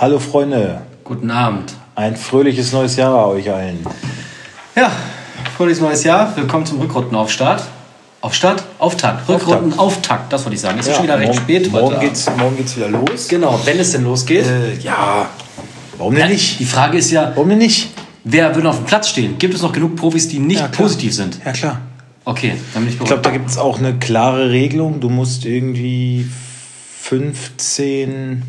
Hallo Freunde, Guten Abend. ein fröhliches neues Jahr euch allen. Ja, fröhliches neues Jahr. Willkommen zum Rückrundenauftart. Aufstart? Auftakt. Rückrundenauftakt, das wollte ich sagen. Es ist schon wieder recht morgen, spät morgen heute. geht's, morgen geht's wieder los. Genau, wenn es denn losgeht. Äh, ja, warum denn Ja, nicht? Die Frage ist ja, Warum denn nicht? wer würde auf dem Platz stehen? Gibt es noch genug Profis, die nicht Ja, positiv sind? Ja klar. Okay, dann bin ich Ich glaube, beruhigt. da gibt es auch eine klare Regelung. Du musst irgendwie 15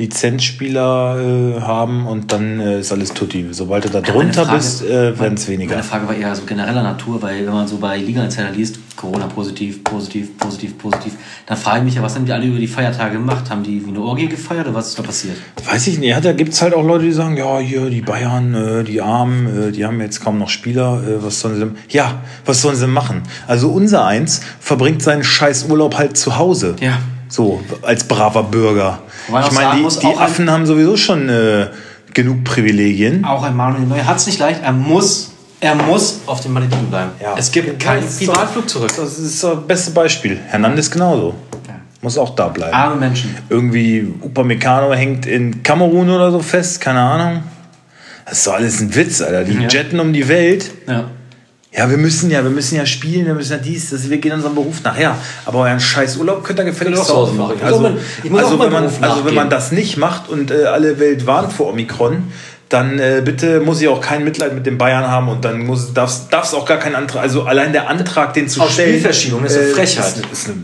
Lizenzspieler äh, haben und dann äh, ist alles tutti. Sobald du da Meine drunter Frage- bist, äh, werden es weniger. Meine Frage war eher so genereller Natur, weil wenn man so bei Liga-Insider liest, Corona positiv, positiv, positiv, positiv, dann frage ich mich ja, was haben die alle über die Feiertage gemacht? Haben die wie eine Orgie gefeiert oder was ist da passiert? Weiß ich nicht. Ja, da gibt es halt auch Leute, die sagen, ja, hier, die Bayern, äh, die Armen, äh, die haben jetzt kaum noch Spieler. Äh, was sollen sie denn? Ja, was sollen sie machen? Also unser Eins verbringt seinen scheiß Urlaub halt zu Hause. Ja. So, als braver Bürger. Wobei ich meine, die, muss, die ein- Affen haben sowieso schon äh, genug Privilegien. Auch ein Manuel Neuer hat es nicht leicht. Er muss, er muss auf den Malediven bleiben. Es gibt keinen Privatflug zurück. Das ist das beste Beispiel. Hernandez genauso. Muss auch da bleiben. Arme Menschen. Irgendwie Upamecano hängt in Kamerun oder so fest, keine Ahnung. Das ist doch alles ein Witz, Alter. Die Ja. jetten um die Welt. Ja. Ja, wir müssen ja, wir müssen ja spielen, wir müssen ja dies, das, wir gehen unserem Beruf nach. Ja, aber euren scheiß Urlaub könnt ihr gefälligst zu Hause machen. Also, also, meinem wenn man, also wenn man das nicht macht und äh, alle Welt warnt vor Omikron, dann äh, bitte muss ich auch kein Mitleid mit den Bayern haben und dann muss darf es auch gar keinen Antrag, also allein der Antrag, den zu Auf stellen. Spielverschiebung ist eine Frechheit. Ist, ist eine,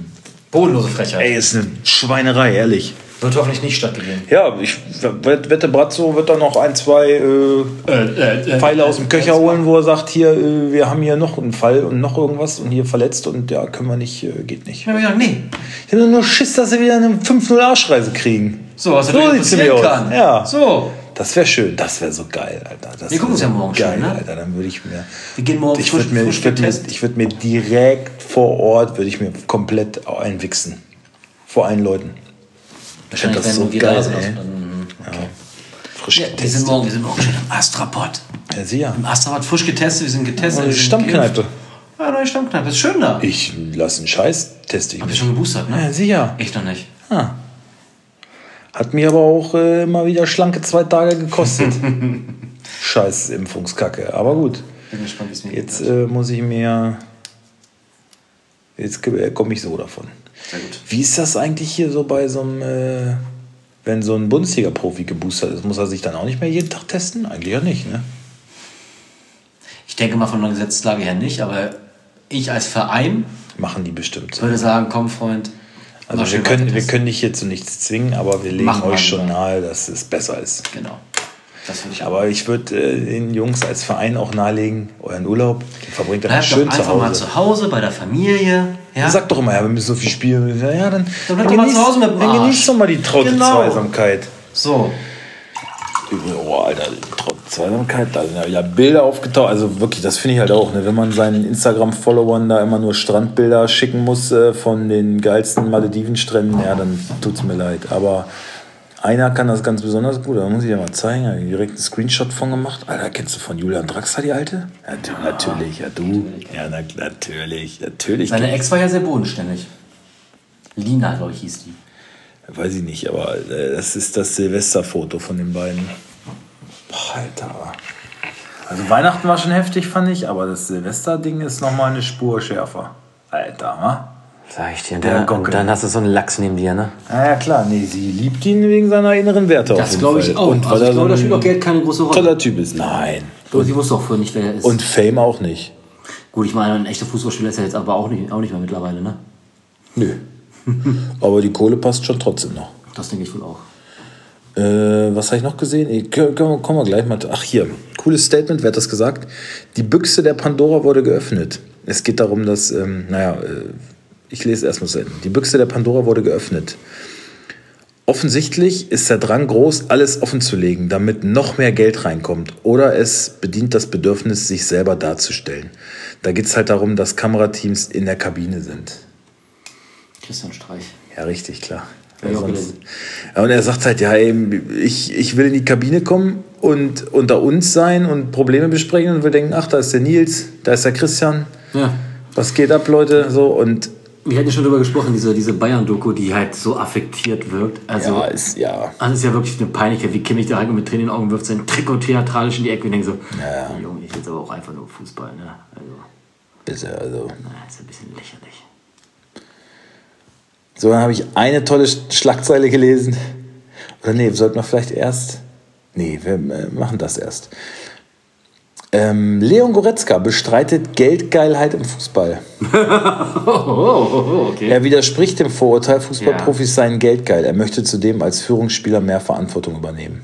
Bodenlose Frechheit. ey, ist eine Schweinerei, ehrlich. Wird hoffentlich nicht stattgegeben. Ja, ich wette, Brazzo wird da noch ein, zwei äh, Pfeile aus dem Köcher holen, wo er sagt, hier, äh, wir haben hier noch einen Fall und noch irgendwas und hier verletzt und ja, können wir nicht, äh, geht nicht. Ich habe gesagt, nee. Ich habe nur Schiss, dass sie wieder eine 5-0 Arschreise kriegen. So, was So natürlich sieht's nämlich aus. Ja. So. Das wäre schön, das wäre so geil, Alter. Das Wir gucken uns ja morgen geil, schon, ne? Alter, dann würde ich mir... Wir gehen morgen Ich frisch, würde mir, ich würd mir, ich würd mir direkt vor Ort, würde ich mir komplett einwichsen. Vor allen Leuten. Ich finde das so geil, sind. ey. Dann- Frisch Ja, wir sind getestet. morgen, wir sind morgen schon im Astrapod. Ja, sicher. Im Astrapod frisch getestet, wir sind getestet. Sind Stammkneipe. geimpft. Ja, neue Stammkneipe. Ist schön da. Ich lasse einen Scheiß, teste ich Hab ich schon geboostert, ne? Ja, sicher. Ich noch nicht. Ah. Hat mir aber auch äh, immer wieder schlanke zwei Tage gekostet. Scheiß Impfungskacke. Aber gut. Bin gespannt, wie es mir Jetzt äh, muss ich mir. Jetzt äh, komme ich so davon. Sehr gut. Wie ist das eigentlich hier so bei so einem. Äh, wenn so ein Bundesliga-Profi geboostert ist, muss er sich dann auch nicht mehr jeden Tag testen? Eigentlich ja nicht, ne? Ich denke mal von der Gesetzeslage her nicht, aber ich als Verein Machen die bestimmt. würde sagen, komm Freund, Also mach wir können, wir können dich hier zu nichts zwingen, aber wir legen Machen euch schon nahe, dass es besser ist. Genau. Das ich Aber ich würde äh, den Jungs als Verein auch nahelegen, euren Urlaub, den verbringt ihr mal schön doch zu einfach mal Hause. zu Hause bei der Familie. Ja? Sagt doch immer, ja, wir müssen so viel spielen. Ja, dann, Dann bleib doch mal zu Hause mit dem dann genießt doch mal die traute Genau. Zweisamkeit. So. Oh, Alter, traute Zweisamkeit, da sind ja Bilder aufgetaucht. Also wirklich, das finde ich halt auch, ne? wenn man seinen Instagram-Followern da immer nur Strandbilder schicken muss äh, von den geilsten Maledivenstränden, ja, dann tut's mir leid. Aber einer kann das ganz besonders gut, da muss ich dir mal zeigen, ich direkt einen Screenshot von gemacht. Alter, kennst du von Julian Draxler die alte? Ja, du, natürlich, ja du. Ja, na, natürlich, natürlich. Seine Ex war ja sehr bodenständig. Lina, glaube ich, hieß die. Weiß ich nicht, aber äh, das ist das Silvesterfoto von den beiden. Boah, Alter. Also Weihnachten war schon heftig, fand ich, aber das Silvester-Ding ist nochmal eine Spur schärfer. Alter, wa? Sag ich dir. Der dann, Gockel. dann hast du so einen Lachs neben dir, ne? Na ja, klar, nee, sie liebt ihn wegen seiner inneren Werte. auf Das glaube ich auch. Und weil also er ich so glaube, da spielt auch Geld keine große Rolle. toller Typ ist. Nein. Und sie wusste auch vorher nicht, wer er ist. Und Fame auch nicht. Gut, ich meine, ein echter Fußballspieler ist er jetzt aber auch nicht, auch nicht mehr mittlerweile, ne? Nö. Aber die Kohle passt schon trotzdem noch. Das denke ich wohl auch. Äh, was habe ich noch gesehen? Ich, können, wir- kommen wir gleich mal. Ach, hier. Cooles Statement, wer hat das gesagt? Die Büchse der Pandora wurde geöffnet. Es geht darum, dass, ähm, naja, äh, ich lese erstmal zu Ende. Die Büchse der Pandora wurde geöffnet. Offensichtlich ist der Drang groß, alles offen zu legen, damit noch mehr Geld reinkommt. Oder es bedient das Bedürfnis, sich selber darzustellen. Da geht es halt darum, dass Kamerateams in der Kabine sind. Christian Streich. Ja, richtig, klar. Ja, Ja, und er sagt halt, ja, eben, ich, ich will in die Kabine kommen und unter uns sein und Probleme besprechen und wir denken, ach, da ist der Nils, da ist der Christian, Ja. was geht ab, Leute? So, und wir hatten ja schon darüber gesprochen, diese, diese Bayern-Doku, die halt so affektiert wirkt. Also, ja, ist ja. Also ist ja wirklich eine Peinlichkeit, wie Kimmich da halt mit Tränen in den Augen wirft, sein Trikot theatralisch in die Ecke und denkt so, Ja. Junge, ich jetzt aber auch einfach nur Fußball, ne? Also, Bitte, also. na, ist ein bisschen lächerlich. So, dann habe ich eine tolle Sch- Schlagzeile gelesen. Oder nee, sollten wir vielleicht erst. Nee, wir äh, machen das erst. Ähm, Leon Goretzka bestreitet Geldgeilheit im Fußball. Oh, oh, okay. Er widerspricht dem Vorurteil, Fußballprofis seien geldgeil. Er möchte zudem als Führungsspieler mehr Verantwortung übernehmen.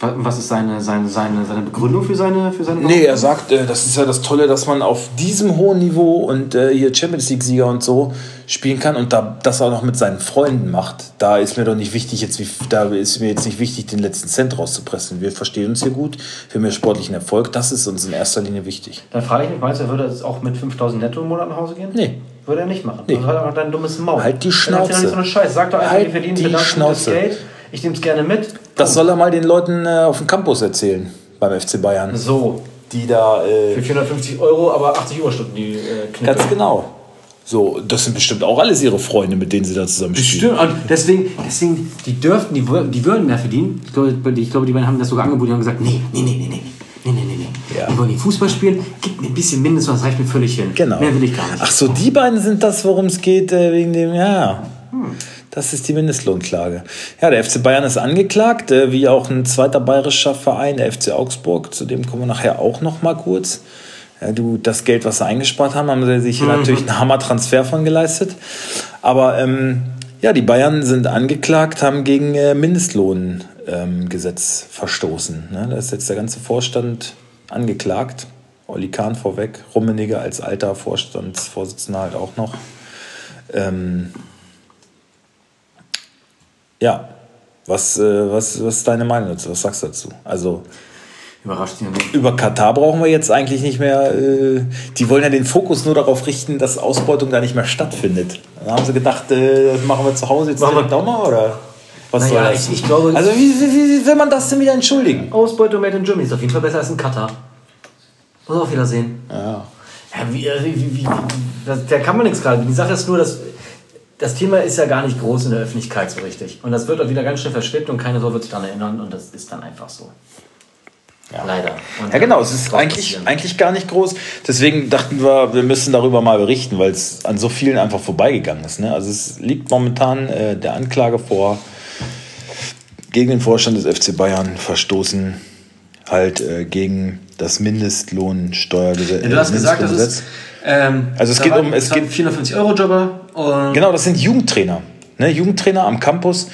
Wa- Was ist seine, seine, seine, seine Begründung für seine, für seine Nee, er sagt, äh, das ist ja das Tolle, dass man auf diesem hohen Niveau und äh, hier Champions League-Sieger und so spielen kann und da, das auch noch mit seinen Freunden macht. Da ist mir doch nicht wichtig, jetzt, wie, da ist mir jetzt nicht wichtig, den letzten Cent rauszupressen. Wir verstehen uns hier gut, wir haben hier sportlichen Erfolg, das ist uns in erster Linie wichtig. Dann frage ich mich, meinst du, er würde jetzt auch mit 5000 netto im Monat nach Hause gehen? Nee. Würde er nicht machen. Nee. Also halt einfach dein dummes Maul. Halt die Dann Schnauze. nicht so eine Scheiße. Sag doch einfach, Halt die verdienen die Schnauze. Geld. Ich nehme es gerne mit. Das soll er mal den Leuten äh, auf dem Campus erzählen, beim FC Bayern. So. Die da. Äh, Für 450 Euro, aber 80 Überstunden, die äh, knippeln. ganz genau. So, das sind bestimmt auch alles ihre Freunde, mit denen sie da zusammen spielen. Bestimmt. Und deswegen, deswegen, die dürften, die, die würden mehr verdienen. Ich glaube, ich glaube, die beiden haben das sogar angeboten. und haben gesagt, nee, nee, nee, nee, nee. Nee, nee, nee, nee. Ja. Wir wollen nicht Fußball spielen. Gib mir ein bisschen mindestens, das reicht mir völlig hin. Genau. Mehr will ich gar nicht. Ach so, die beiden sind das, worum es geht, äh, wegen dem, ja. Hm. Das ist die Mindestlohnklage. Ja, der FC Bayern ist angeklagt, äh, wie auch ein zweiter bayerischer Verein, der FC Augsburg. Zu dem kommen wir nachher auch noch mal kurz. Du, das Geld, was sie eingespart haben, haben sie sich natürlich einen Hammer-Transfer von geleistet. Aber ähm, ja, die Bayern sind angeklagt, haben gegen äh, Mindestlohngesetz ähm, verstoßen. Ne? Da ist jetzt der ganze Vorstand angeklagt. Olli Kahn vorweg, Rummenigge als alter Vorstandsvorsitzender halt auch noch. Ähm, ja, was, äh, was, was ist deine Meinung dazu? Was sagst du dazu? Also Überrascht ihn nicht. über Katar brauchen wir jetzt eigentlich nicht mehr. Äh, die wollen ja den Fokus nur darauf richten, dass Ausbeutung da nicht mehr stattfindet. Dann haben sie gedacht, äh, das machen wir zu Hause jetzt Machen wir- direkt auch mal oder was Naja, soll das? ich- ich glaube- also wie, wie, wie will man das denn wieder entschuldigen? Ausbeutung made in Germany ist auf jeden Fall besser als in Katar. Muss auch wieder sehen. Ja. Ja, wie, äh, wie, wie, wie, das, da kann man nichts gerade. Die Sache ist nur, dass das Thema ist ja gar nicht groß in der Öffentlichkeit so richtig. Und das wird auch wieder ganz schnell verschwippt und keiner so wird sich daran erinnern und das ist dann einfach so. Leider. Und Ja, genau, es ist eigentlich, eigentlich gar nicht groß. Deswegen dachten wir, wir müssen darüber mal berichten, weil es an so vielen einfach vorbeigegangen ist. Ne? Also es liegt momentan äh, der Anklage vor, gegen den Vorstand des FC Bayern verstoßen, halt äh, gegen das Mindestlohnsteuergesetz. Ja, du hast gesagt, das ist. Ähm, Also es da geht um- es geht- 450 Euro Jobber und Genau, das sind Jugendtrainer. Ne? Jugendtrainer am Campus.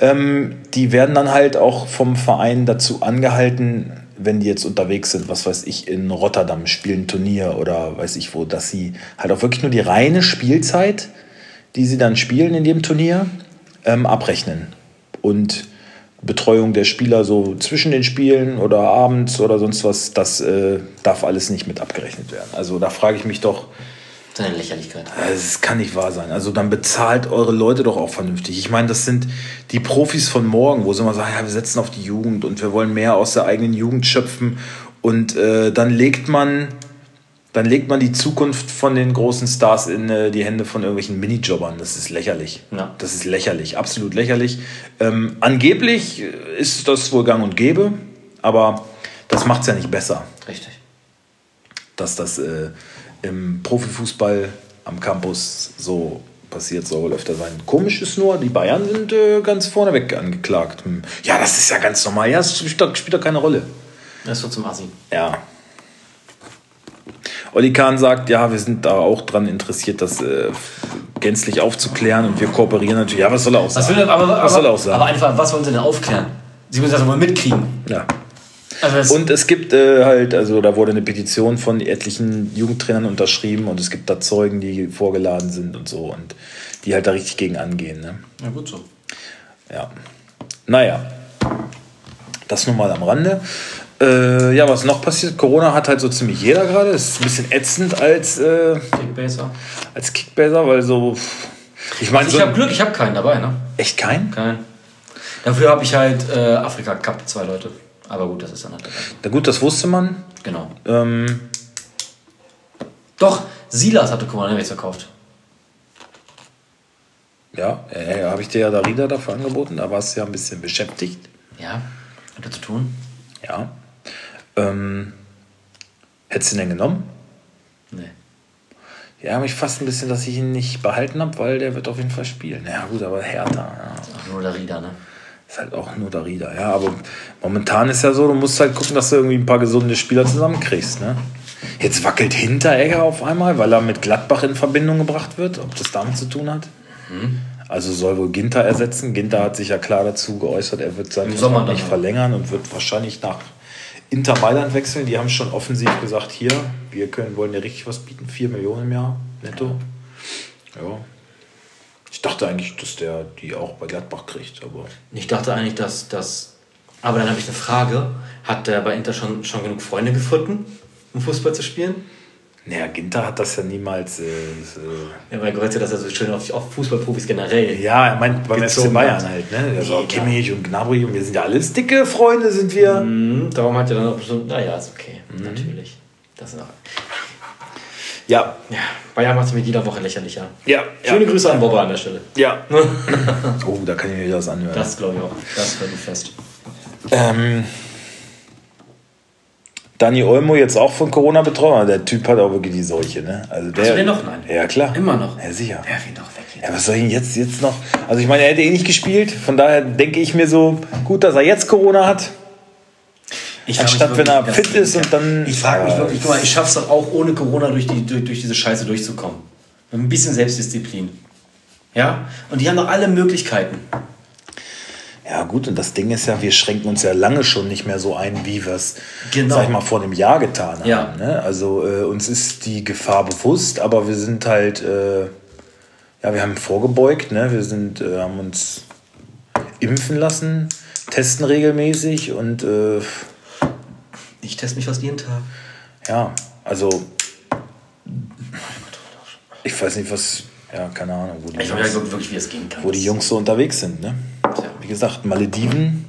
Ähm, die werden dann halt auch vom Verein dazu angehalten, wenn die jetzt unterwegs sind, was weiß ich, in Rotterdam spielen Turnier oder weiß ich wo, dass sie halt auch wirklich nur die reine Spielzeit, die sie dann spielen in dem Turnier, ähm, abrechnen. Und Betreuung der Spieler so zwischen den Spielen oder abends oder sonst was, das äh, darf alles nicht mit abgerechnet werden. Also da frage ich mich doch, ist eine Lächerlichkeit. also, Es kann nicht wahr sein. Also dann bezahlt eure Leute doch auch vernünftig. Ich meine, das sind die Profis von morgen, wo sie immer sagen, ja, wir setzen auf die Jugend und wir wollen mehr aus der eigenen Jugend schöpfen. Und äh, dann legt man, dann legt man die Zukunft von den großen Stars in äh, die Hände von irgendwelchen Minijobbern. Das ist lächerlich. Ja. Das ist lächerlich, absolut lächerlich. Ähm, angeblich ist das wohl gang und gäbe, aber das macht es ja nicht besser Richtig. dass das äh, im Profifußball am Campus so passiert soll öfter sein. Komisch ist nur, die Bayern sind äh, ganz vorneweg angeklagt. Hm. Ja, das ist ja ganz normal. Ja, es spielt, doch- spielt doch keine Rolle. Das wird zum Assi. Ja. Olli Kahn sagt, ja, wir sind da auch dran interessiert, das äh, gänzlich aufzuklären und wir kooperieren natürlich. Ja, was soll er auch Was, sagen? will, aber, was soll er auch sagen? aber einfach, was wollen sie denn aufklären? Sie müssen das wohl mitkriegen. ja. Also Und es gibt äh, halt, also da wurde eine Petition von etlichen Jugendtrainern unterschrieben und es gibt da Zeugen, die vorgeladen sind und so und die halt da richtig gegen angehen. Ne? ja, gut so. Ja. Naja, das nur mal am Rande. Äh, ja, was noch passiert? Corona hat halt so ziemlich jeder gerade. Ist ein bisschen ätzend als, äh, Kickbaser. als Kickbaser, weil so. Ich meine, Also so ich habe Glück, ich habe keinen dabei, ne? echt kein? Keinen. Dafür habe ich halt äh, Afrika Cup, zwei Leute. Aber gut, das ist dann halt dabei. Na gut, das wusste man. Genau. Ähm, Doch, Silas hatte Coronavirus verkauft. Ja, äh, habe ich dir ja Darida dafür angeboten. Da warst du ja ein bisschen beschäftigt. Ja, hat er zu tun? Ja. Ähm, hättest du ihn denn genommen? Nee. Ja, mich fast ein bisschen, dass ich ihn nicht behalten habe, weil der wird auf jeden Fall spielen. Ja, gut, aber härter. Ja. Ach, nur Darida, ne? Ist halt auch nur Darida, ja. Aber momentan ist ja so, du musst halt gucken, dass du irgendwie ein paar gesunde Spieler zusammenkriegst, ne? Jetzt wackelt Hinteregger auf einmal, weil er mit Gladbach in Verbindung gebracht wird. Ob das damit zu tun hat? Also soll wohl Ginter ersetzen. Ginter hat sich ja klar dazu geäußert, er wird seinen Sommer nicht verlängern und wird wahrscheinlich nach Inter Mailand wechseln. Die haben schon offensiv gesagt, hier, wir können, wollen dir richtig was bieten, 4 Millionen im Jahr netto. Ja. Ich dachte eigentlich, dass der die auch bei Gladbach kriegt, aber Ich dachte eigentlich, dass das. Aber dann habe ich eine Frage. Hat der bei Inter schon, schon genug Freunde gefunden, um Fußball zu spielen? naja, Ginter hat das ja niemals. Äh, äh, Ja, weil das ja so schön auf, auf Fußballprofis generell. ja, er meint beim FC Bayern hat. halt, ne? Sagt, klar. Kimmich und Gnabry und wir sind ja alles dicke Freunde, sind wir. Mhm, darum hat er dann auch bestimmt. Naja, ist okay. Mhm. Natürlich. Das ist auch. Ja, Ja, Bayern macht es mit jeder Woche lächerlicher. ja, Schöne ja. Grüße an Bobber an der Stelle. Ja. oh, da kann ich mir wieder was anhören. Das glaube ich auch. Das wird fest. Ähm, Dani Olmo jetzt auch von Corona betroffen. Der Typ hat auch wirklich die Seuche, ne? Also der, Hast du den noch? Nein. Ja, klar. Immer noch? Ja, sicher. Werf ihn doch weg jetzt. Ja, was soll ich denn jetzt, jetzt noch? Also ich meine, er hätte eh nicht gespielt. Von daher denke ich mir so, gut, dass er jetzt Corona hat. Ich Anstatt wenn er fit ist und dann- Ich frage mich wirklich, guck mal, ich schaff's doch auch ohne Corona durch, die, durch, durch diese Scheiße durchzukommen. Mit ein bisschen Selbstdisziplin. Ja? Und die haben doch alle Möglichkeiten. Ja, gut, und das Ding ist ja, wir schränken uns ja lange schon nicht mehr so ein, wie wir es, Genau. sag ich mal, vor einem Jahr getan haben. Ja. Ne? Also äh, uns ist die Gefahr bewusst, aber wir sind halt, äh, ja, wir haben vorgebeugt, ne? wir sind, äh, haben uns impfen lassen, testen regelmäßig und äh, Ich teste mich fast jeden Tag. ja, also ich weiß nicht, was, ja, keine Ahnung, wo die, Ich Jungs, weiß ja wirklich, wie es gehen kann. wo die Jungs so unterwegs sind. Ne? Tja. Wie gesagt, Malediven.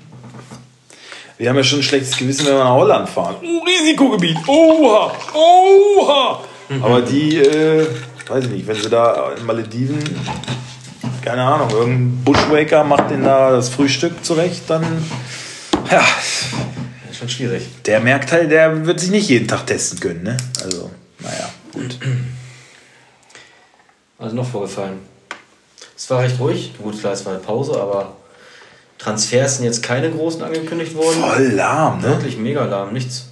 Wir haben ja schon ein schlechtes Gewissen, wenn wir nach Holland fahren. Oh, Risikogebiet. Oha. Oha. Aber die, äh, weiß ich nicht, wenn sie da in Malediven, keine Ahnung, irgendein Bushwaker macht den da das Frühstück zurecht, dann, ja, schon schwierig. der merkt halt, der wird sich nicht jeden Tag testen können, ne? Also, naja, gut. Ist noch vorgefallen? Es war recht ruhig. Gut, klar, es war eine Pause, aber Transfers sind jetzt keine großen angekündigt worden. Voll lahm, ne? Wirklich mega lahm, nichts.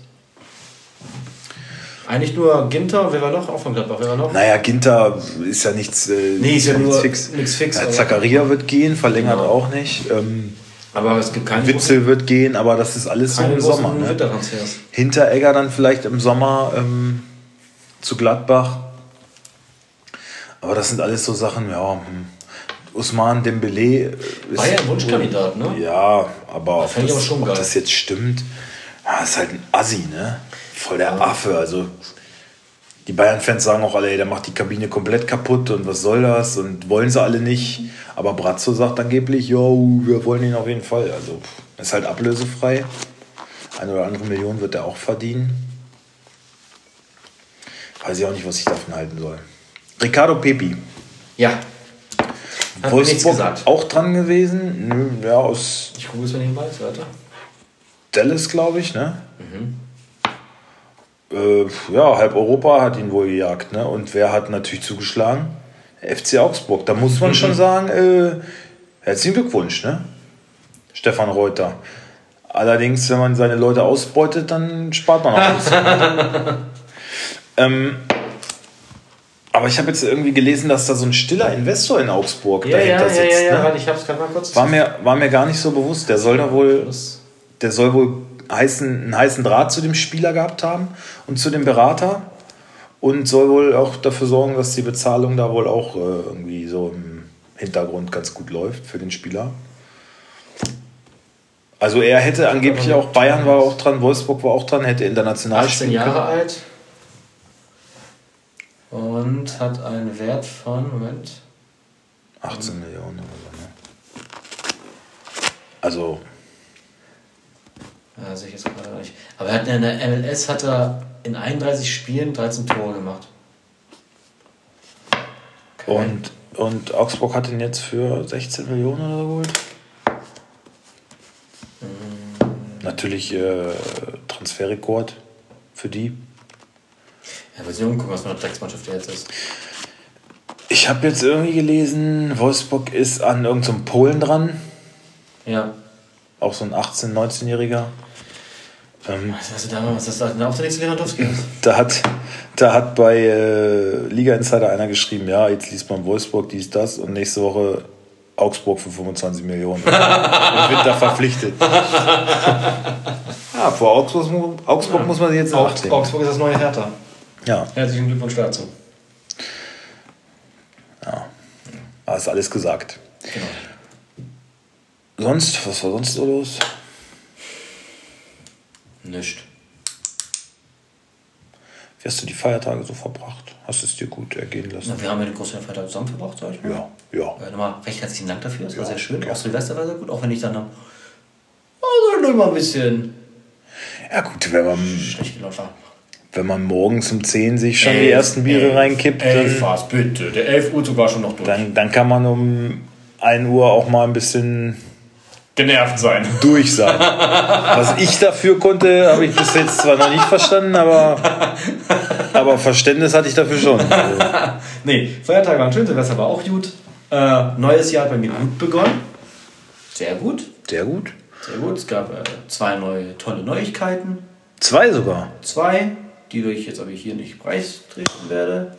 Eigentlich nur Ginter, wer war noch? Auch von Gladbach, wer war noch? Naja, Ginter ist ja nichts, äh, Nee, ist ja nichts nur fix. nichts fix, Ja, Zakaria wird gehen, verlängert Genau. auch nicht. Ähm, Aber es gibt keine Witzel wird gehen, aber das ist alles so im großen Sommer. Ne? Hinteregger dann vielleicht im Sommer ähm, zu Gladbach. Aber das sind alles so Sachen, ja. Hm. Usman Dembele ist Bayern Wunschkandidat, ne? Ja, aber ob, das, aber schon ob das jetzt stimmt, ja, ist halt ein Assi, ne? Voll der Affe. Also die Bayern-Fans sagen auch alle, ey, der macht die Kabine komplett kaputt und was soll das und wollen sie alle nicht. Aber Brazzo sagt angeblich, jo, wir wollen ihn auf jeden Fall. Also ist halt ablösefrei. Eine oder andere Million wird er auch verdienen. Weiß ich auch nicht, was ich davon halten soll. Ricardo Pepi. Ja. Hat Wolfsburg auch dran gewesen. Nö, Ja, aus Ich gucke es mir nebenbei, weiter. Dallas, glaube ich, ne? Äh, ja, halb Europa hat ihn wohl gejagt, ne? Und wer hat natürlich zugeschlagen? FC Augsburg. Da muss man schon sagen, äh, herzlichen Glückwunsch, ne? Stefan Reuter. Allerdings, wenn man seine Leute ausbeutet, dann spart man auch was. ähm, aber ich habe jetzt irgendwie gelesen, dass da so ein stiller Investor in Augsburg Ja, ja, dahinter ja, ja, sitzt. ja, ne? warte, ich hab's gerade mal kurz. War mir, war mir gar nicht so bewusst. Der soll da wohl, der soll wohl heißen, einen heißen Draht zu dem Spieler gehabt haben und zu dem Berater und soll wohl auch dafür sorgen, dass die Bezahlung da wohl auch äh, irgendwie so im Hintergrund ganz gut läuft für den Spieler. Also er hätte angeblich auch, Bayern war auch dran, Wolfsburg war auch dran, hätte international 18 spielen Jahre können. alt und hat einen Wert von, Moment, 18 Millionen oder so, ne? Also, ja, sehe ich jetzt gerade nicht. Aber er hat in der MLS hat er in 31 Spielen 13 Tore gemacht. Okay. und Und Augsburg hat ihn jetzt für 16 Millionen oder so geholt. Natürlich äh, Transferrekord für die. Ja, weiß nicht umgucken, was für eine Drecksmannschaft der jetzt ist. Ich habe jetzt irgendwie gelesen, Wolfsburg ist an irgendeinem Polen dran. Ja. Auch so ein 18-, 19-Jähriger. Ähm, Was hast du da was ist das da auch der nächste Lewandowski ist? da, hat, da hat bei äh, Liga Insider einer geschrieben, ja, jetzt liest man Wolfsburg, dies, das und nächste Woche Augsburg für 25 Millionen. und wird da verpflichtet. ja, vor Augsburg, Augsburg muss man jetzt nehmen. Augsburg ist das neue Hertha. Ja, Herzlichen Glückwunsch dazu. da ist alles gesagt. Genau. Sonst, was war sonst so los? Nicht. Wie hast du die Feiertage so verbracht? Hast du es dir gut ergehen lassen? Na, wir haben ja den großen Feiertag zusammen verbracht, sag ich mal. Ja, ja. Äh, nochmal recht herzlichen Dank dafür. Es war Ja, sehr schön. gerne. Auch Silvester war sehr gut, auch wenn ich dann noch. Also mal ein bisschen Ja gut, wenn man, schlecht gelaufen war. wenn man morgens um 10 sich schon die ersten Biere reinkippt, Elf dann, bitte. Der 11 Uhr sogar schon noch durch. dann, dann kann man um 1 Uhr auch mal ein bisschen Genervt sein. durch sein. Was ich dafür konnte, habe ich bis jetzt zwar noch nicht verstanden, aber, aber Verständnis hatte ich dafür schon. Also, Nee, Feiertage waren schön, Silvester war auch gut. Äh, neues Jahr hat bei mir gut begonnen. Sehr gut. sehr gut. Sehr gut. Es gab äh, zwei neue tolle Neuigkeiten. Zwei sogar. Zwei, die ich jetzt aber hier nicht preistreten werde.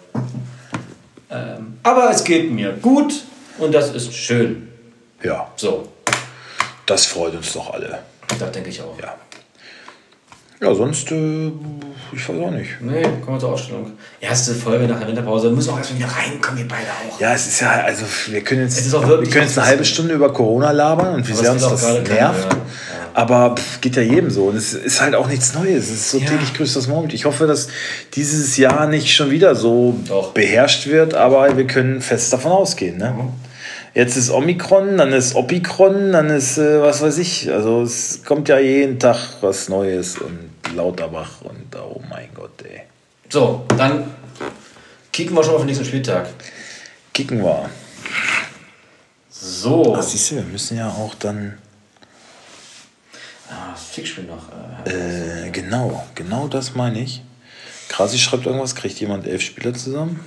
Ähm, aber es geht mir gut und das ist schön. Ja, So, das freut uns doch alle. das denke ich auch. Ja. Ja, sonst, äh, ich weiß auch nicht. Nee, kommen wir zur Ausstellung. Erste Folge nach der Winterpause. Wir müssen auch erstmal wieder reinkommen, wir beide auch. Ja, es ist ja, also wir können jetzt, Es ist auch wir können jetzt eine halbe Stunde über Corona labern und wie sehr uns das nervt. hören. Aber pff, geht ja jedem so. Und es ist halt auch nichts Neues. Es ist so Ja. täglich grüßt das Mond. Ich hoffe, dass dieses Jahr nicht schon wieder so Doch. beherrscht wird, aber wir können fest davon ausgehen. Ne? Jetzt ist Omikron, dann ist Opikron, dann ist äh, was weiß ich. Also es kommt ja jeden Tag was Neues und Lauterbach und oh mein Gott, ey. So, dann kicken wir schon auf den nächsten Spieltag. Kicken wir. So. Ach, siehst du, wir müssen ja auch dann. Ah, das Fixspiel noch. Äh, Äh, genau, genau das meine ich. Krasi schreibt irgendwas, kriegt jemand elf Spieler zusammen?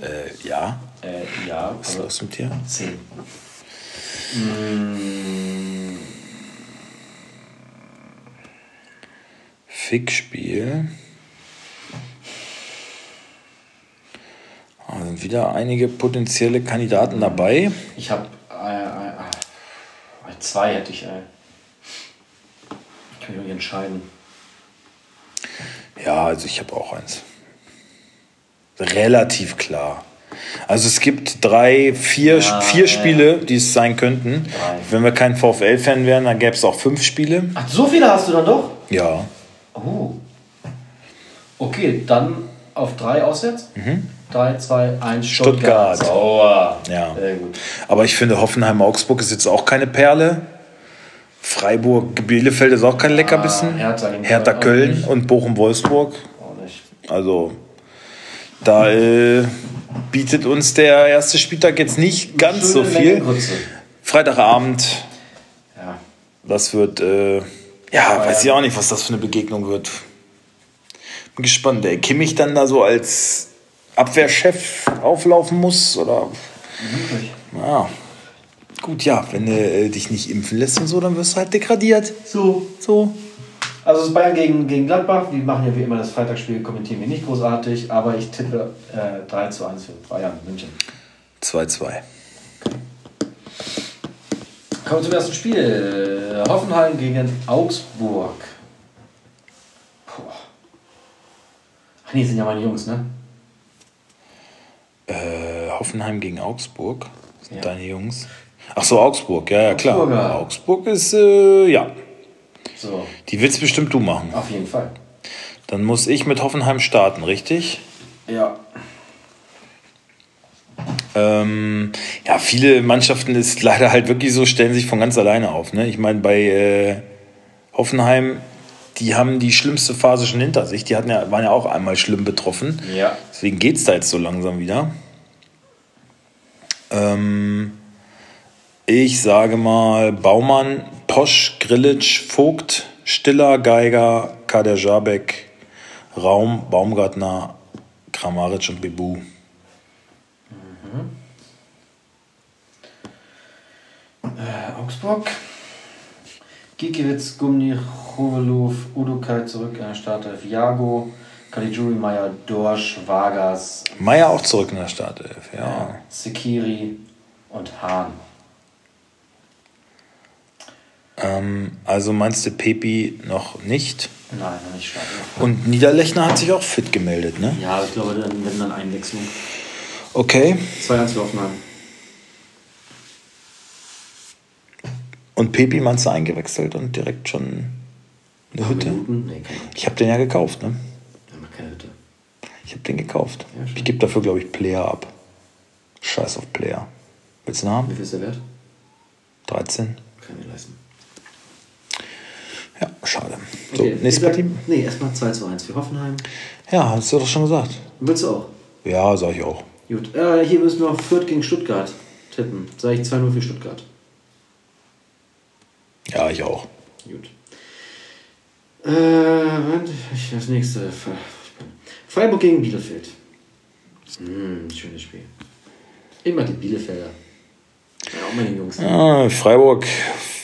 Äh, ja. Äh, ja, Was ist los mit dir? 10. Mm, Fickspiel. Da sind wieder einige potenzielle Kandidaten dabei. ich habe äh, äh, äh, zwei hätte ich. Äh, ich kann mich nicht entscheiden. Ja, also ich habe auch eins. Relativ klar. Also es gibt drei, vier, Ja, vier. Spiele, die es sein könnten. Drei. Wenn wir kein VfL-Fan wären, dann gäbe es auch fünf Spiele. Ach, so viele hast du dann doch? Ja. Oh. Okay, dann auf drei auswärts. Drei, zwei, eins, Stuttgart. Sauer. Ja. Sehr gut. Aber ich finde, Hoffenheim-Augsburg ist jetzt auch keine Perle. Freiburg-Bielefeld ist auch kein Leckerbissen. Hertha gegen Hertha Köln und Bochum-Wolfsburg. Auch nicht. Also da äh, bietet uns der erste Spieltag jetzt nicht ganz so viel. Freitagabend, Ja. das wird, äh, ja, weiß ich auch nicht, was das für eine Begegnung wird. Bin gespannt, ey. Kimmich dann da so als Abwehrchef auflaufen muss oder Wirklich. ja. Gut, ja, wenn du äh, dich nicht impfen lässt und so, dann wirst du halt degradiert. So. So. Also es ist Bayern gegen, gegen Gladbach. Die machen ja wie immer das Freitagsspiel, kommentieren wir nicht großartig, aber ich tippe äh, 3 zu 1 für Bayern München. 2-2. Kommen wir zum ersten Spiel. Hoffenheim gegen Augsburg. Puh. Ach nee, sind ja meine Jungs, ne? Äh, Hoffenheim gegen Augsburg. Sind Ja. deine Jungs? Ach so, Augsburg, ja, ja, klar. Augsburg ist, äh, ja. So, Die willst bestimmt du machen. auf jeden Fall. Dann muss ich mit Hoffenheim starten, richtig? Ja. Ähm, ja, viele Mannschaften ist leider halt wirklich so, stellen sich von ganz alleine auf. Ne? Ich meine, bei äh, Hoffenheim, die haben die schlimmste Phase schon hinter sich. Die hatten ja, waren ja auch einmal schlimm betroffen. Ja. Deswegen geht es da jetzt so langsam wieder. Ähm, ich sage mal Baumann, Posch, Grillitsch, Vogt, Stiller, Geiger, Kader Jabek, Raum, Baumgartner, Kramaric und Bibu. Äh, Augsburg. Gikiewicz, Gumni, Chovelov, Udokai zurück in der Startelf, Jago, Caligiuri, Meier, Dorsch, Vargas, Meier auch zurück in der Startelf, ja. Sekiri und Hahn. Ähm, also meinst du Pepi noch nicht? Nein, noch nicht starten. Und Niederlechner hat sich auch fit gemeldet, ne? Ja, ich glaube, dann werden dann Einwechslung. Okay. 2-1 für Hoffenheim. Und Pepi meinst du eingewechselt und direkt schon eine Hütte? Nee, Ich habe den ja gekauft, ne? wir haben keine Hütte. Ich habe den gekauft. Ja, ich gebe dafür, glaube ich, Player ab. Scheiß auf Player. Willst du einen Wie haben? viel ist der wert? 13? Kann ich leisten. Ja, schade. So, Okay, nächste ich sag- Partie. Nee, erstmal 2 zu 1 für Hoffenheim. Ja, hast du doch schon gesagt. Willst du auch? Ja, sag ich auch. Gut. Äh, hier müssen wir auf Fürth gegen Stuttgart tippen. Sag ich 2-0 für Stuttgart. Ja, ich auch. Gut. Äh, das nächste. Freiburg gegen Bielefeld. Hm, schönes Spiel. Immer die Bielefelder. Ja, auch meine Jungs. Ah, Freiburg.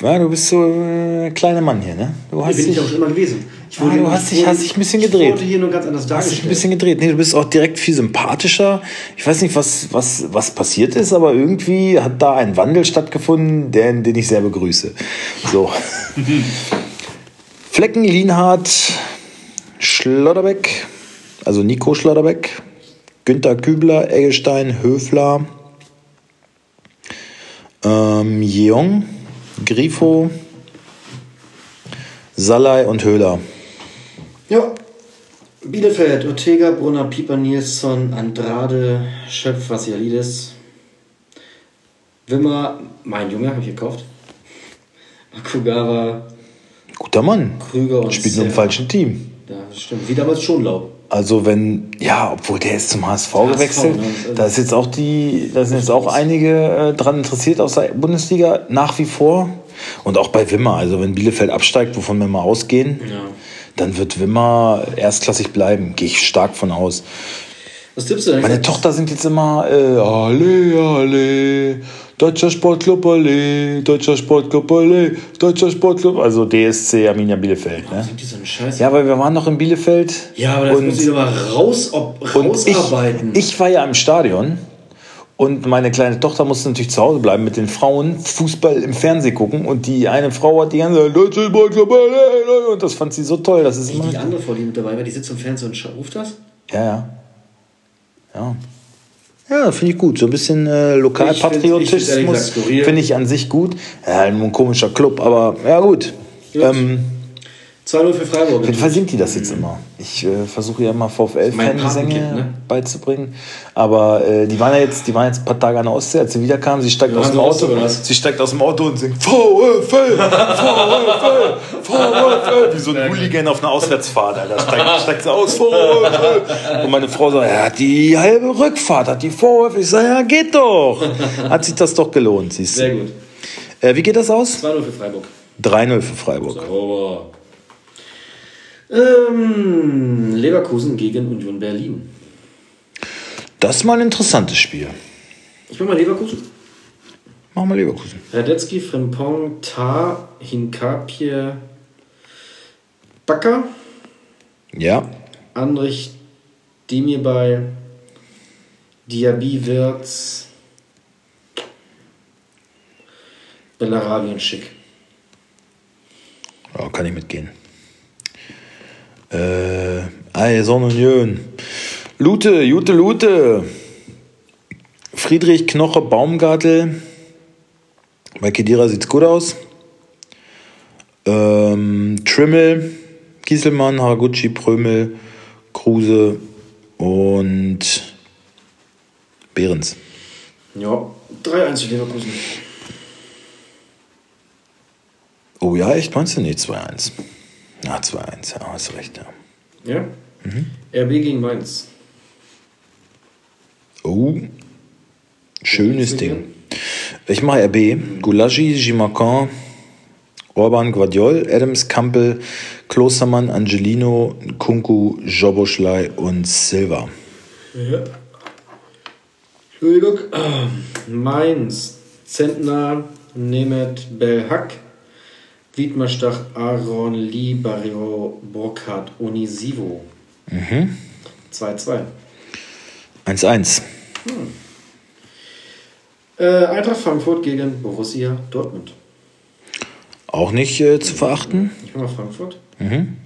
Ja, du bist so ein äh, kleiner Mann hier, ne? Du hast bin ich dich, auch schon immer gewesen. Ich Ah, du hast dich- hast dich ein bisschen gedreht. Ich wurde hier nur ganz anders hast dich dargestellt. ein bisschen gedreht. Nee, du bist auch direkt viel sympathischer. Ich weiß nicht, was, was, was passiert ist, aber irgendwie hat da ein Wandel stattgefunden, den, den ich sehr begrüße. So. Flecken, Lienhardt, Schlotterbeck, also Nico Schlotterbeck, Günther Kübler, Eggestein, Höfler, ähm, Jeong, Grifo, Salai und Höhler. Ja. Bielefeld, Ortega, Brunner, Pieper, Nilsson, Andrade, Schöpf, Vassialidis, Wimmer, mein Junge, habe ich gekauft. Makugawa, Guter Mann. Krüger und Spielt nur im falschen Team. Ja, stimmt. Wie damals Schonlau. Also wenn, ja, obwohl der ist zum HSV, gewechselt. ne? Da ist jetzt auch die, da sind jetzt auch einige äh, dran interessiert aus der Bundesliga nach wie vor. Und auch bei Wimmer, also wenn Bielefeld absteigt, wovon wir mal ausgehen, Ja. dann wird Wimmer erstklassig bleiben. Gehe ich stark von aus. Was tippst du denn? Meine Tochter singt jetzt immer äh, Alle, alle, Deutscher Sportclub, alle, Deutscher Sportclub, alle, Deutscher Sportclub. Also DSC Arminia Bielefeld. Ne? Sind die so ein Scheiß? Ja, weil wir waren noch in Bielefeld. Ja, aber das und, muss ich aber raus, ob, und ich, rausarbeiten. ich war ja im Stadion und meine kleine Tochter musste natürlich zu Hause bleiben mit den Frauen, Fußball im Fernsehen gucken und die eine Frau hat die ganze Zeit Deutscher Sportclub, und das fand sie so toll. Das ist die, die andere Frau, die mit dabei war, die sitzt im Fernsehen und ruft das? Ja, ja. Ja. Ja, finde ich gut. So ein bisschen äh, Ich find- ich Lokalpatriotismus ehrlich gesagt skurril. finde ich an sich gut. Ja, ein komischer Club, aber ja gut. Gut. Ähm, 2-0 für Freiburg. auf jeden Fall singt die das jetzt immer. Ich äh, versuche ja VfL-Fangesänge Patenkind, ne? beizubringen. Aber äh, die waren ja jetzt, die waren jetzt ein paar Tage an der Ostsee, als sie wiederkamen. Sie steigt Ja, aus dem Auto. Sie steigt aus dem Auto und singt VfL, VfL, VfL. Wie so ein Hooligan auf einer Auswärtsfahrt, Alter. Steigt, steigt sie aus, VfL. Und meine Frau sagt, ja, die halbe Rückfahrt hat die VfL. Ich sage, ja, geht doch. Hat sich das doch gelohnt, siehst du. Sehr gut. Äh, wie geht das aus? 2-0 für Freiburg. 3-0 für Freiburg. Sauber. Ähm, Leverkusen gegen Union Berlin. Das ist mal ein interessantes Spiel. Ich mach mal Leverkusen. Machen wir Leverkusen. Radetzky, Frimpong, Tar, Hinkapie, Bakker, Ja. Andrich, Demirbay, Diaby, Wirtz, Bellarabi und Schick. Ja, kann ich mitgehen. Äh, Ei, Sonne und Jön. Lute, Jute, Lute. Friedrich, Knoche, Baumgartel. Bei Kedira sieht's gut aus. Ähm, Trimmel, Gieselmann, Haraguchi, Prömel, Kruse und Behrens. Ja, 3-1 für Leverkusen. Oh ja, echt? Meinst du? Nee, 2-1. Ja, 2-1, ja, hast recht, ja. Ja? RB gegen Mainz. Oh, Schönes Ding. Ich mache RB. Gulagi, Gimacan, Orban, Guardiol, Adams, Kampel, Klostermann, Angelino, Kunku, Joboschlei und Silva. Ja. Entschuldigung. Mainz, Zentner, Nemet, Belhack, Wiedmer Stach, Aaron, Lee, Barrio, Burkhardt, Onisivo. Mhm. 2-2. 1-1. Äh, Eintracht Frankfurt gegen Borussia Dortmund. Auch nicht äh, zu verachten. Ich mach mal Frankfurt. Mhm.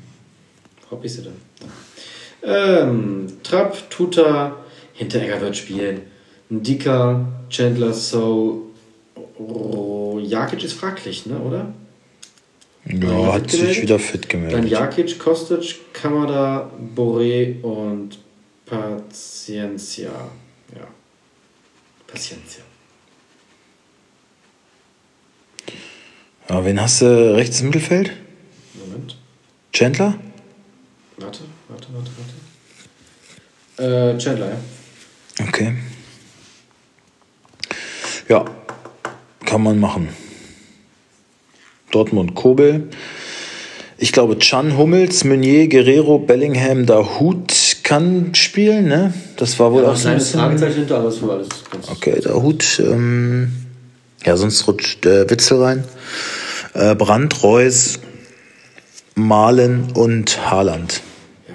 Wo sie denn? Ähm, Trapp, Tuta, Hinteregger wird spielen. Ndika, Chandler, So, Jakic ist fraglich, ne, oder? Ja, hat sich wieder fit Dann gemeldet. Jakic, Kostic, Kamada, Boré und Paciencia. Ja. Paciencia. Ja, wen hast du rechts im Mittelfeld? Moment. Chandler? Warte, warte, warte, warte. Äh, Chandler, ja. Okay. Ja, kann man machen. Dortmund, Kobel. Ich glaube, Chan, Hummels, Meunier, Guerrero, Bellingham, Dahut kann spielen, ne? Das war wohl Ja, auch so ein bisschen... Fragezeichen hinter, aber es war alles Okay, Dahut. Ähm, ja, sonst rutscht äh, Witzel rein. Äh, Brandt, Reus, Malen und Haaland. Ja.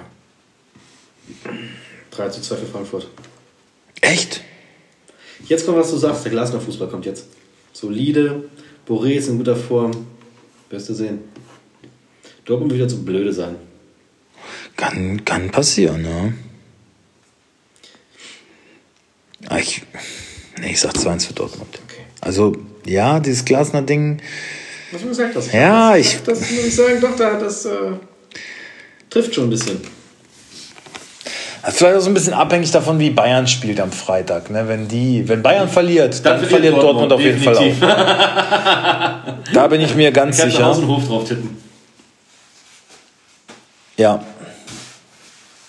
3 zu 2 für Frankfurt. Echt? Jetzt kommt, was du sagst. Der Glasner Fußball kommt jetzt. Solide. Boré ist in guter Form. Wirst du sehen. Dortmund wird wieder zu blöde sein. Kann, kann passieren, ja. Ah, Ich, nee, ich sag 2-1 für Dortmund. Okay. Also, ja, dieses Glasner-Ding, Was du gesagt hast. Ja, ich- Das muss ich sagen, doch, da, das äh, trifft schon ein bisschen. Das ist vielleicht auch so ein bisschen abhängig davon, wie Bayern spielt am Freitag. Ne? Wenn, die, wenn Bayern verliert, dann, verliert Dortmund, auf jeden Fall auch. Da bin ich mir ganz Haus sicher. Hof drauf tippen. Ja.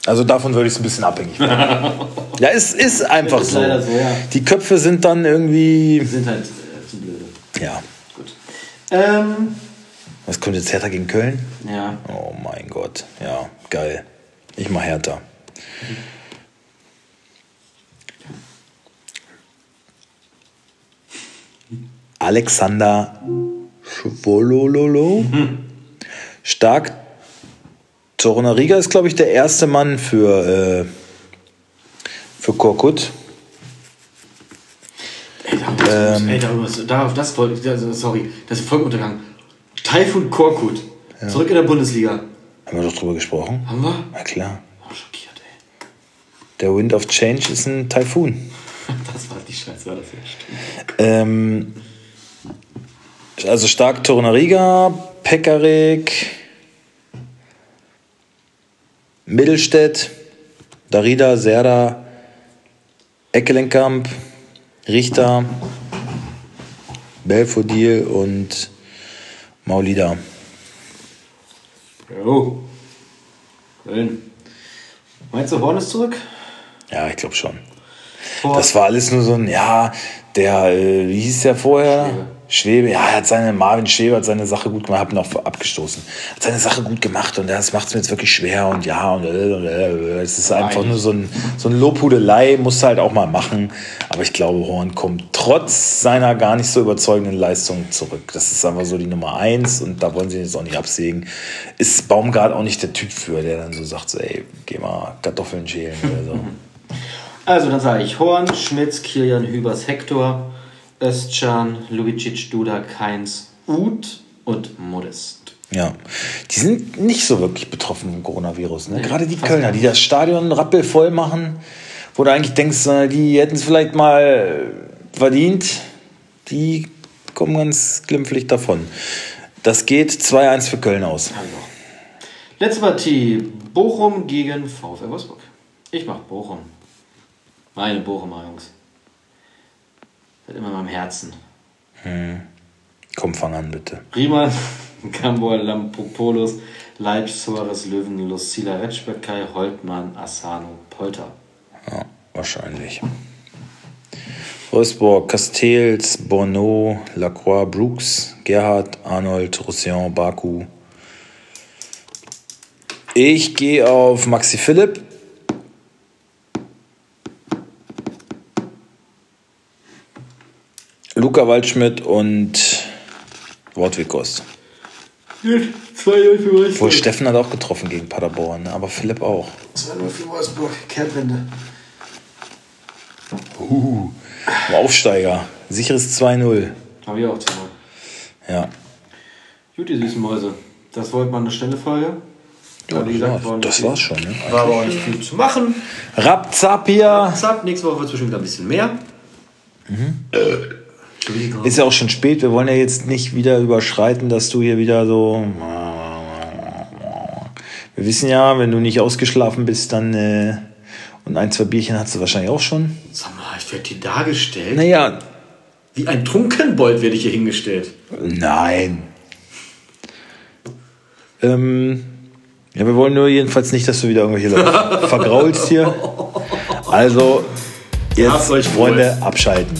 Also davon würde ich es ein bisschen abhängig machen. ja, es ist einfach Ist so. so, ja. Die Köpfe sind dann irgendwie. Die sind halt äh, zu blöde. Ja. Gut. Ähm, Was kommt jetzt Hertha gegen Köln? ja. Oh mein Gott. Ja, geil. Ich mach Hertha. Alexander Schwolololo. Stark. Torunariga ist, glaube ich, der erste Mann für, äh, für Korkut. Ey, da, Ähm. ey, darüber, darauf, das sorry, das ist Folgenuntergang. Taifun Korkut. Zurück in der Bundesliga. Haben wir doch drüber gesprochen? Haben wir? Na klar. Oh, schockiert. Der Wind of Change ist ein Taifun. Das war die Scheiße, war das ja stimmt. Ähm, also stark Torunariga, Pekarik, Mittelstädt, Darida, Serda, Eckelenkamp, Richter, Belfodil und Maulida. Jo. Köln. Meinst du, Horn ist zurück? Ja, ich glaube schon. Horn. Das war alles nur so ein, ja, der, äh, wie hieß der vorher? Schwebe. ja, er hat seine, Marvin Schwebe hat seine Sache gut gemacht, hab ihn auch abgestoßen. Hat seine Sache gut gemacht und das macht es mir jetzt wirklich schwer und ja, und äh, und, äh, es ist einfach Nein. nur so ein, so ein Lobhudelei, musst du halt auch mal machen. Aber ich glaube, Horn kommt trotz seiner gar nicht so überzeugenden Leistung zurück. Das ist einfach so die Nummer eins und da wollen sie ihn jetzt auch nicht absägen. Ist Baumgart auch nicht der Typ für, der dann so sagt, so, ey, geh mal Kartoffeln schälen oder so. Also, dann sage ich Horn, Schmitz, Kilian, Hübers, Hector, Özcan, Lubicic, Duda, Keins, Uth und Modest. Ja, die sind nicht so wirklich betroffen vom Coronavirus. Ne? Nee, Gerade die Kölner, die das Stadion rappelvoll machen, wo du eigentlich denkst, die hätten es vielleicht mal verdient, die kommen ganz glimpflich davon. Das geht 2-1 für Köln aus. Also. Letzte Partie: Bochum gegen VfL Wolfsburg. Ich mach Bochum. Meine Bochumer Jungs. Seid immer in meinem Herzen. Komm, fang an, bitte. Riemann, Gambor, Lampopoulos, Leitsch, Suarez, Löwen, Lucila, Retschbekai, Holtmann, Asano, Polter. Ja, wahrscheinlich. Wolfsburg, Castells, Bourneau, Lacroix, Brooks, Gerhard, Arnold, Roussillon, Baku. Ich gehe auf Maxi Philipp. Luca Waldschmidt und Wortwikost. 2-0 für Wolfsburg. Wohl Steffen hat auch getroffen gegen Paderborn, ne? aber Philipp auch. 2-0 für Wolfsburg. Kehrtwende. Uh, Aufsteiger. Sicheres 2-0. Habe ich auch 2 Ja. Gut, ihr süßen Mäuse. Das wollte man eine schnelle Folge. Ja, wie gesagt, war das war's schon. Ne? War aber auch nicht viel zu machen. Rapzap hier. Zack, nächste Woche wird es bestimmt wieder ein bisschen mehr. Entschuldigung. Ist ja auch schon spät. Wir wollen ja jetzt nicht wieder überschreiten, dass du hier wieder so. Wir wissen ja, wenn du nicht ausgeschlafen bist, dann. Äh, und ein, zwei Bierchen hast du wahrscheinlich auch schon. Sag mal, ich werde hier dargestellt. Naja, Wie ein Trunkenbold werde ich hier hingestellt. nein. Ähm, ja, wir wollen nur jedenfalls nicht, dass du wieder irgendwelche Leute vergraulst hier. Also, jetzt. Freunde, abschalten.